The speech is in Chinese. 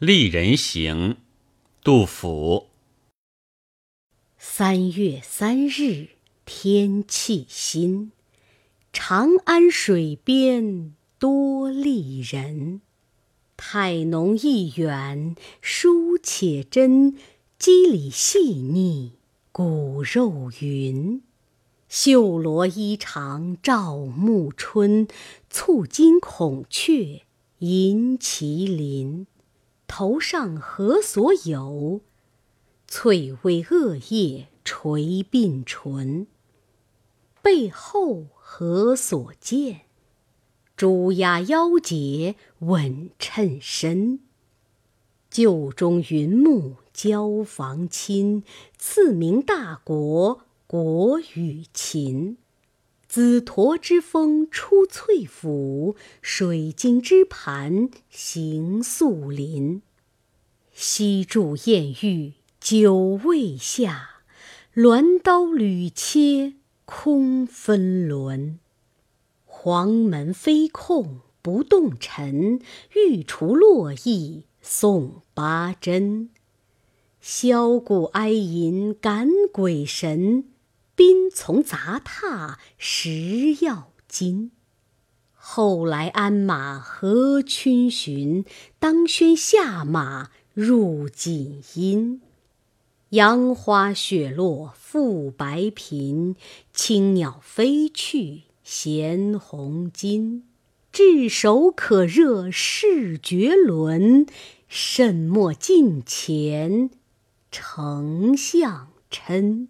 丽人行，杜甫。三月三日天气新，长安水边多丽人。态浓意远，书且真，肌理细腻，骨肉匀。绣罗衣裳照暮春，簇金孔雀银麒麟。头上何所有？翠微萼叶垂鬓唇。背后何所见？朱鸦腰结稳衬身。旧中云木交房亲，赐名大国国与秦。紫驼之峰出翠府，水晶之盘行素林。西柱燕玉久未下，鸾刀缕切空分轮。黄门飞控不动尘，玉厨落意送八珍。箫鼓哀吟感鬼神。宾从杂沓食药金，后来鞍马何逡巡，当轩下马入锦衣。杨花雪落覆白苹，青鸟飞去衔红巾。炙手可热势绝伦，慎莫近前丞相嗔。